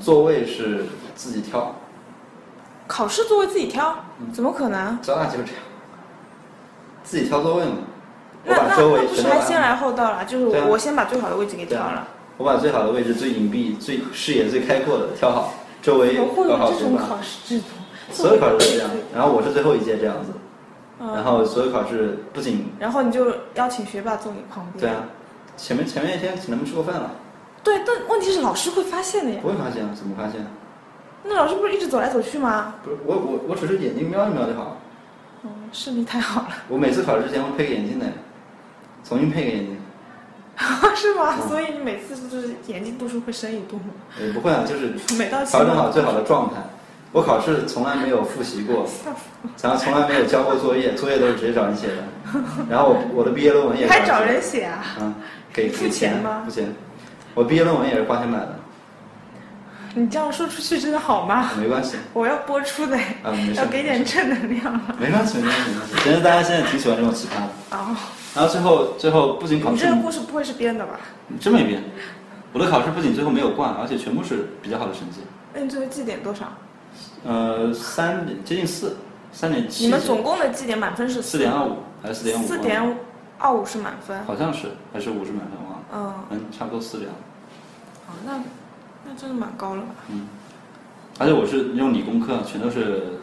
座位是自己挑，考试座位自己挑？嗯怎么可能？交大就是这样，自己挑座位嘛。我那那那不是还先来后到了？就是我我先把最好的位置给挑了。我把最好的位置、最隐蔽、最视野最开阔的挑好，周围我会有。这种考试制度。所有考试都这样，然后我是最后一届这样子，嗯然后所有考试不仅然后你就邀请学霸坐你旁边。对啊，前面前面一天请他们吃过饭了，对，但问题是老师会发现的呀。不会发现啊？怎么发现？那老师不是一直走来走去吗？不是我我我只是眼睛瞄一瞄就好了。嗯，视力太好了，我每次考试之前会配个眼镜的，重新配个眼镜。是吗？嗯所以你每次就是眼睛度数会深一度吗？也不会啊，就是 每到调整好最好的状态。我考试从来没有复习过，然后从来没有交过作业，作业都是直接找人写的。然后我我的毕业论文也是还找人写啊？嗯，给付钱吗付钱。我毕业论文也是花钱买的，你这样说出去真的好吗？没关系我要播出的，啊，没事。要给点正能量了。没关系，没关系，没关系。其实大家现在挺喜欢这种奇葩的。哦，然后最后最后不仅考试你这个故事不会是编的吧？你真没编，我的考试不仅最后没有挂，而且全部是比较好的成绩。那你最后绩点多少？呃，三点接近四，三点七。你们总共的绩点满分是四点二五还是四点五？四点二五是满分。好像是还是五十满分忘了，嗯，嗯，差不多四这样。哦，那那真的蛮高了吧？嗯，而且我是用理工科，全都是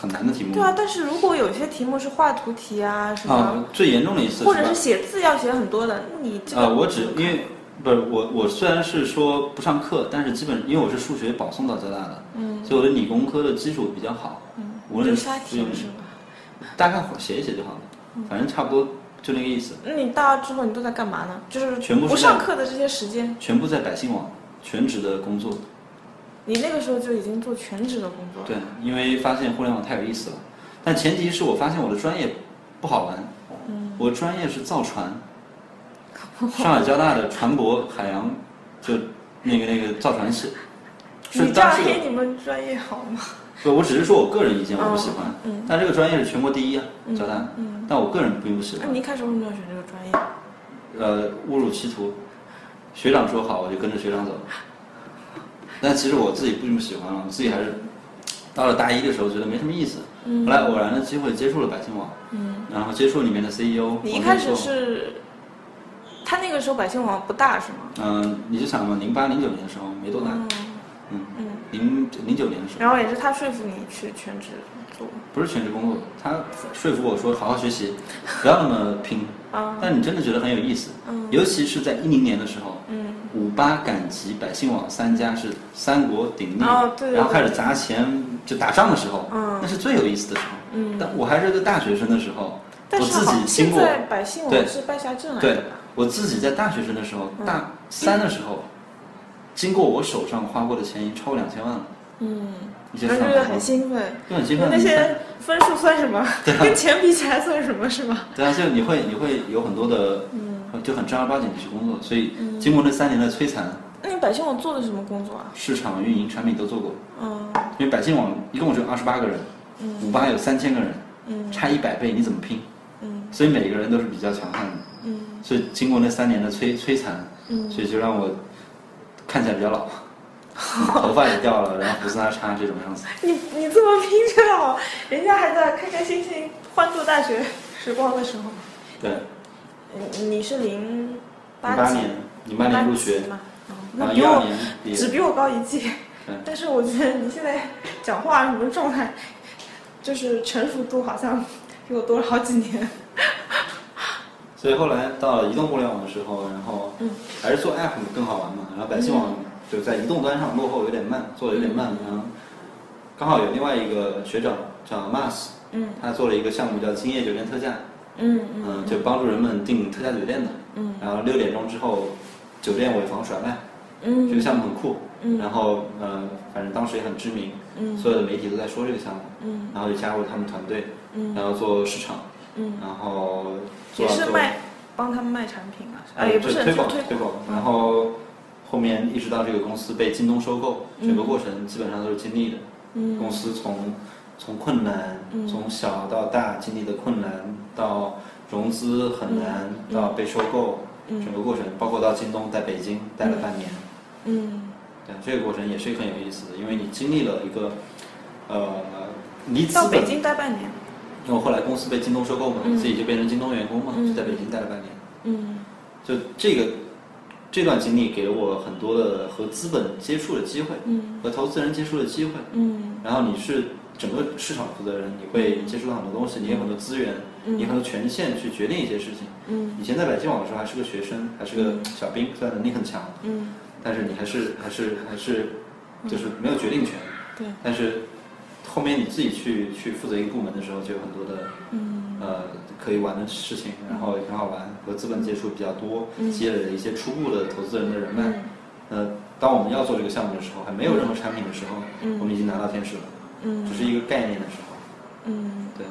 很难的题目。对啊，但是如果有些题目是画图题啊什么，啊，最严重的一次或者是写字要写很多的，你这个啊，我只因为不是我我虽然是说不上课，但是基本因为我是数学保送到浙大的，嗯所以我的理工科的基础比较好，嗯，无论就是刷题用是吧？大概写一写就好了，反正差不多就那个意思。那你大二之后你都在干嘛呢？就是全部不上课的这些时间，全部在百姓网全职的工作，你那个时候就已经做全职的工作了。对，因为发现互联网太有意思了，但前提是我发现我的专业不好玩，嗯，我专业是造船，上海交大的船舶海洋就那个那个造船系，是你这样当时黑你们专业好吗？不，我只是说我个人意见我不喜欢，嗯。但这个专业是全国第一啊，嗯交大，嗯，但我个人并不喜欢，那你一开始为什么要选这个专业？呃，误入歧途，学长说好我就跟着学长走，但其实我自己并不喜欢了，我自己还是到了大一的时候觉得没什么意思，嗯。后来偶然的机会接触了百姓网，嗯，然后接触里面的 CEO，你一开始是，他那个时候百姓网不大是吗？嗯，你就想嘛，零八零九年的时候没多大，嗯。嗯，嗯，零零九年的时候，然后也是他说服你去全职做。不是全职工作，他说服我说好好学习，不要那么拼，啊，但你真的觉得很有意思，嗯。尤其是在一零年的时候，嗯。五八赶集、百姓网三家是三国鼎立，哦对对对然后开始砸钱就打仗的时候，嗯那是最有意思的时候。嗯，但我还是个大学生的时候，但是我自己经过，百姓网对是败下阵来对？我自己在大学生的时候，嗯大三的时候，经过我手上花过的钱已经超过两千万了。嗯，一些然后就很，兴奋。就很兴奋。那些分数算什么？对啊跟钱比起来算什么？是吗？对啊，就你会你会有很多的，嗯就很正儿八经的去工作。所以经过那三年的摧残，那你百姓网做的什么工作啊？市场运营、产品都做过。嗯因为百姓网一共只有二十八个人，嗯五八有三千个人，嗯差一百倍，你怎么拼？嗯所以每个人都是比较强悍的。嗯所以经过那三年的摧摧残，嗯所以就让我看起来比较老，头发也掉了，然后胡子拉碴这种样子。你你这么拼真的好，人家还在开开心心欢度大学时光的时候。对，你你是零零八年，零八年入学，那比我。只比我高一届。但是我觉得你现在讲话什么状态，就是成熟度好像比我多了好几年。所以后来到了移动互联网的时候，然后嗯还是做 app 更好玩嘛。然后百姓网就在移动端上落后有点慢，做的有点慢。然后刚好有另外一个学长叫 Mas，嗯他做了一个项目叫今夜酒店特价，嗯嗯，就帮助人们订特价酒店的。嗯然后六点钟之后，酒店尾房甩卖，嗯这个项目很酷。嗯然后呃，反正当时也很知名，嗯所有的媒体都在说这个项目。嗯然后就加入他们团队，嗯然后做市场，嗯，然后做也是做卖帮他们卖产品啊，啊呃也不是推广就推推广，然后后面一直到这个公司被京东收购，嗯整个过程基本上都是经历的。嗯。公司从从困难嗯，从小到大经历的困难，到融资很难，嗯。到被收购，嗯。整个过程包括到京东在北京待了半年，嗯。对这个过程也是很有意思的，因为你经历了一个呃离资到北，京待半年。因为后来公司被京东收购嘛，嗯自己就变成京东员工嘛，嗯就在北京待了半年。嗯就这个这段经历给了我很多的和资本接触的机会，嗯和投资人接触的机会。嗯然后你是整个市场负责人，你会接触到很多东西，你有很多资源，嗯你有很多权限去决定一些事情。嗯以前在百姓网的时候还是个学生，还是个小兵，虽然能力很强，嗯，但是你还是还是还是就是没有决定权。对，但是后面你自己去去负责一个部门的时候，就有很多的嗯。呃可以玩的事情，然后也很好玩，和资本接触比较多，嗯。积累了一些初步的投资人的人脉。嗯。呃，当我们要做这个项目的时候，还没有任何产品的时候，嗯。我们已经拿到天使了，嗯。只是一个概念的时候。嗯，对，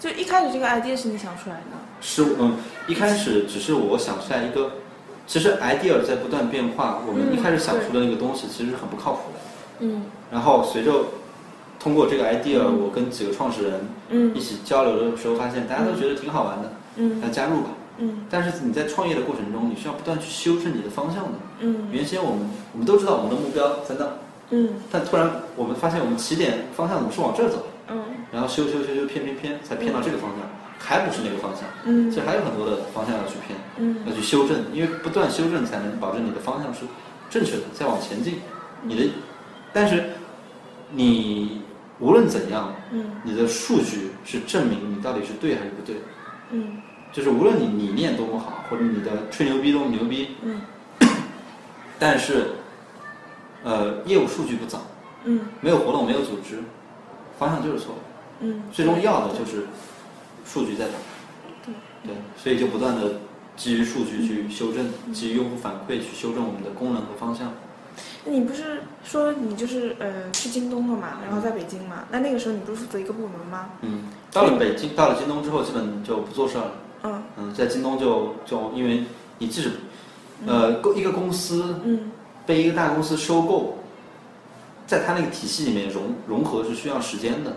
就一开始这个 idea 是你想出来的。是嗯，一开始只是我想出来一个，其实 idea 在不断变化，我们嗯一开始想出的那个东西其实是很不靠谱的。嗯。然后随着通过这个 idea，、嗯我跟几个创始人嗯。一起交流的时候，发现大家都觉得挺好玩的，嗯。那加入吧。嗯。但是你在创业的过程中，你需要不断去修正你的方向的。嗯。原先我们我们都知道我们的目标在那，嗯。但突然我们发现我们起点方向怎么是往这儿走，嗯。然后修修修修偏偏偏，才偏到这个方向，还不是那个方向。嗯。其实还有很多的方向要去偏，嗯。要去修正，因为不断修正才能保证你的方向是正确的，再往前进。你的，但是你无论怎样，嗯你的数据是证明你到底是对还是不对。嗯就是无论你理念多么好，或者你的吹牛逼多么牛逼，嗯 但是，呃，业务数据不涨，嗯没有活动，没有组织，方向就是错的。嗯，最终要的就是数据在涨。对对，所以就不断的基于数据去修正，基于用户反馈去修正我们的功能和方向。那你不是说你就是呃去京东了嘛，然后在北京嘛？那那个时候你不是负责一个部门吗？嗯，到了北京，到了京东之后，基本就不做事儿了。嗯嗯，在京东就就因为你即使，呃，一个公司嗯被一个大公司收购，在它那个体系里面融融合是需要时间的，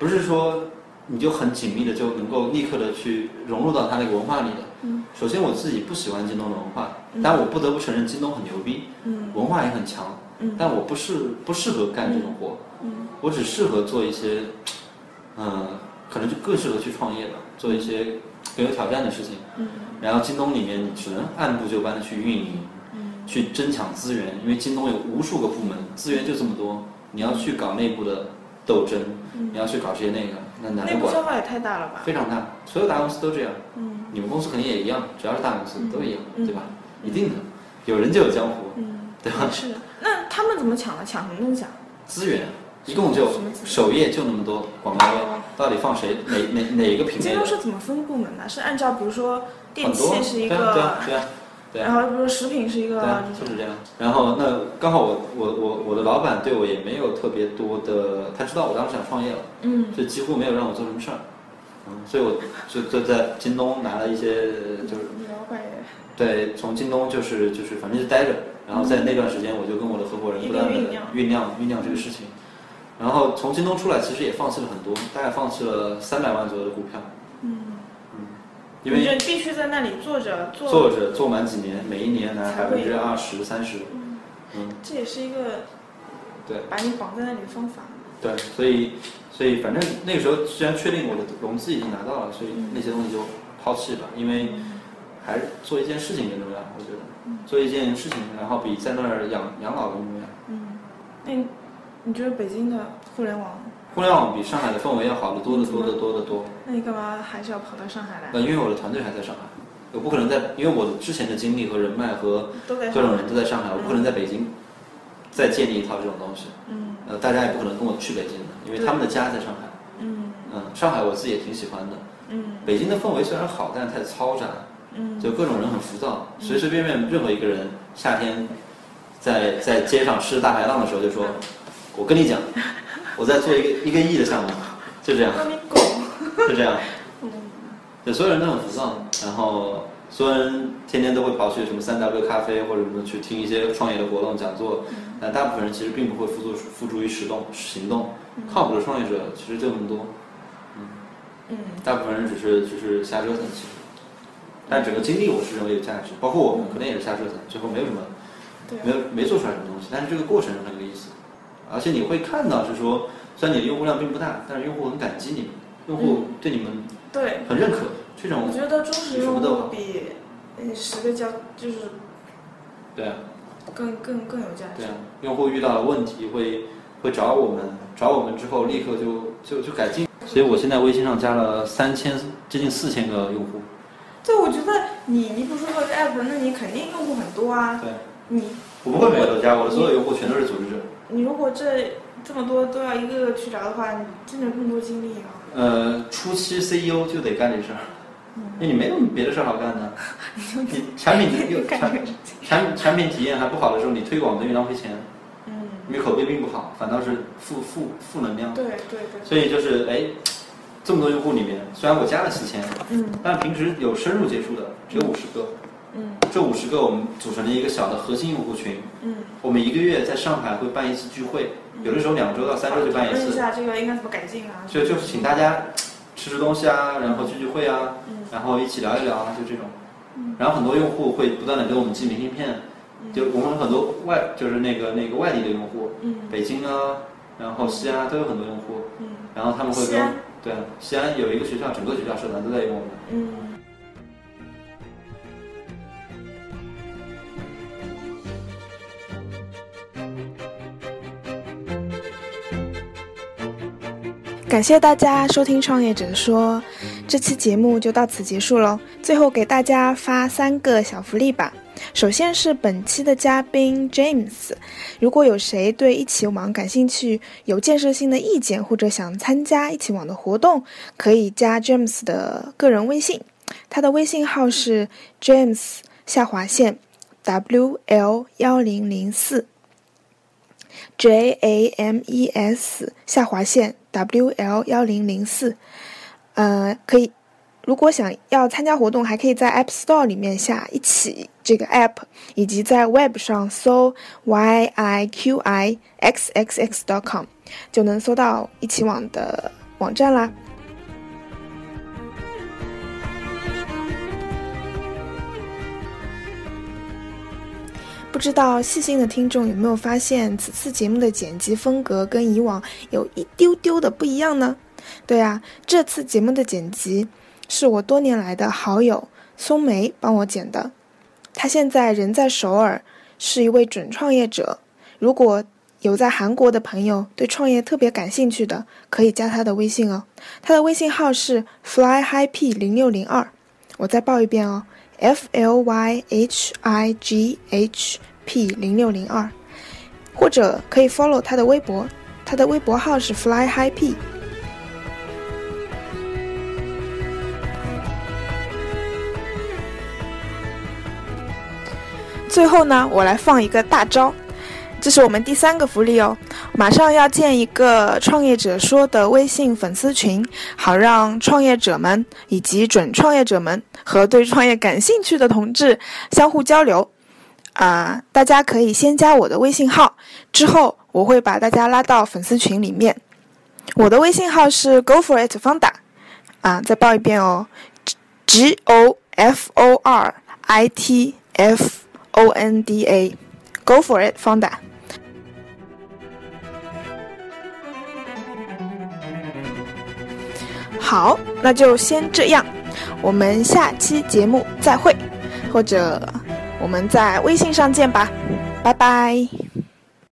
不是说你就很紧密的就能够立刻的去融入到他那个文化里的。嗯首先我自己不喜欢京东的文化嗯，但我不得不承认京东很牛逼，嗯。文化也很强，嗯。但我不适不适合干这种活，嗯。我只适合做一些，嗯、可能就更适合去创业吧，做一些更有挑战的事情。嗯。然后京东里面你只能按部就班的去运营，嗯。去争抢资源，因为京东有无数个部门，资源就这么多，你要去搞内部的斗争，嗯。你要去搞这些那个，那难内得管，部消耗也太大了吧？非常大，所有大公司都这样，嗯。你们公司肯定也一样，只要是大公司嗯。都一样，嗯对吧？一定的，有人就有江湖，嗯，对吧？是。那他们怎么抢的？抢什么东西啊？资源一共就首页就那么多广告位哦，到底放谁哪哪哪一个品类的京东？是怎么分部门的？是按照比如说电，器是一对啊对啊，对啊，然后比如说食品是一个对啊，就是这样。然后那刚好我我我我的老板对我也没有特别多的，他知道我当时想创业了，嗯就几乎没有让我做什么事儿。嗯，所以我就就在京东拿了一些，就是对，从京东就是就是反正就待着，然后在那段时间我就跟我的合伙人不断的一边酝酿酝酿这个事情，然后从京东出来，其实也放弃了很多，大概放弃了三百万左右的股票，嗯嗯，因为你就必须在那里坐着坐坐着做满几年，每一年拿百分之二十三十，嗯嗯，这也是一个对。把你绑在那里的方法。对，所以所以反正那个时候既然确定我的融资已经拿到了，所以嗯那些东西就抛弃吧，因为还是做一件事情更重要，我觉得做一件事情，然后比在那儿养养老更重要。嗯，那你你觉得北京的互联网，互联网比上海的氛围要好得多得多得多得多。那你干嘛还是要跑到上海来？呃，因为我的团队还在上海，我不可能在，因为我之前的经历和人脉和各种。人都在上海，我不可能在北京再建立一套这种东西。嗯呃，大家也不可能跟我去北京的，因为他们的家在上海。嗯嗯，上海我自己也挺喜欢的。嗯北京的氛围虽然好，但是太嘈杂，嗯，就各种人很浮躁，随随便便任何一个人夏天在在街上吃大排档的时候就说：“我跟你讲，我在做一个 一个亿的项目。”就这样。就这样。嗯对，所有人都很浮躁，然后所有人天天都会跑去什么三 W 咖啡或者什么去听一些创业的活动讲座，但大部分人其实并不会付诸付诸于实动行动。靠谱的创业者其实就那么多，嗯大部分人只是只是瞎折腾，其实。但整个经历我是认为有价值，包括我们可能也是瞎折腾，最后没有什么，对没有没做出来什么东西，但是这个过程是很有意思，而且你会看到是说，虽然你的用户量并不大，但是用户很感激你们，用户对你们对，很认可，这种我觉得忠实用什么都比呃十个交就是对啊。更更更有价值对。啊，用户遇到了问题会会找我们，找我们之后立刻就就就改进。所以我现在微信上加了三千接近四千个用户。对，我觉得你你不是做这个 app，那你肯定用户很多啊。对，你我不会每个都加，我的所有用户全都是组织者。你如果这这么多都要一个个去找的话，你真的有那么多精力啊？呃，初期 CEO 就得干这事儿，因为你没有别的事儿好干的。你产品又产干产产品体验还不好的时候，你推广等于浪费钱，嗯，你口碑并不好，反倒是负负负能量。对对对，所以就是哎，这么多用户里面，虽然我加了四千，嗯。但平时有深入接触的只有五十个。嗯。这五十个我们组成了一个小的核心用户群。嗯，我们一个月在上海会办一次聚会，有的时候两周到三周就办一次，讨论一下这个应该怎么改进啊？就就是请大家 吃吃东西啊，然后聚聚会啊，嗯。然后一起聊一聊啊，就这种。然后很多用户会不断的给我们寄明信片，就我们很多外就是那个那个外地的用户，嗯。北京啊，然后西安啊都有很多用户，嗯。然后他们会跟对西安有一个学校，整个学校社团都在用我们。嗯。感谢大家收听《创业者说》，这期节目就到此结束喽。最后给大家发三个小福利吧。首先是本期的嘉宾 James，如果有谁对一起网感兴趣，有建设性的意见或者想参加一起网的活动，可以加 James 的个人微信，他的微信号是 James 下划线 W L 幺零零四。J A M E S 下划线 W L 幺零零四，呃，可以。如果想要参加活动，还可以在 App Store 里面下一起这个 App，以及在 Web 上搜 Y I Q I X X X dot com，就能搜到一起网的网站啦。不知道细心的听众有没有发现，此次节目的剪辑风格跟以往有一丢丢的不一样呢？对啊，这次节目的剪辑是我多年来的好友松梅帮我剪的。他现在人在首尔，是一位准创业者。如果有在韩国的朋友对创业特别感兴趣的，可以加他的微信哦。他的微信号是 fly high p 零六零二。我再报一遍哦，f l y h i g h p 零六零二，或者可以 follow 他的微博，他的微博号是 flyhip 最后呢，我来放一个大招，这是我们第三个福利哦，马上要建一个创业者说的微信粉丝群，好让创业者们以及准创业者们和对创业感兴趣的同志相互交流。啊，大家可以先加我的微信号，之后我会把大家拉到粉丝群里面。我的微信号是 Go for it 方打，啊，再报一遍哦，G O F O R I T F O N D A，Go for it 方打。好，那就先这样，我们下期节目再会，或者我们在微信上见吧，拜拜。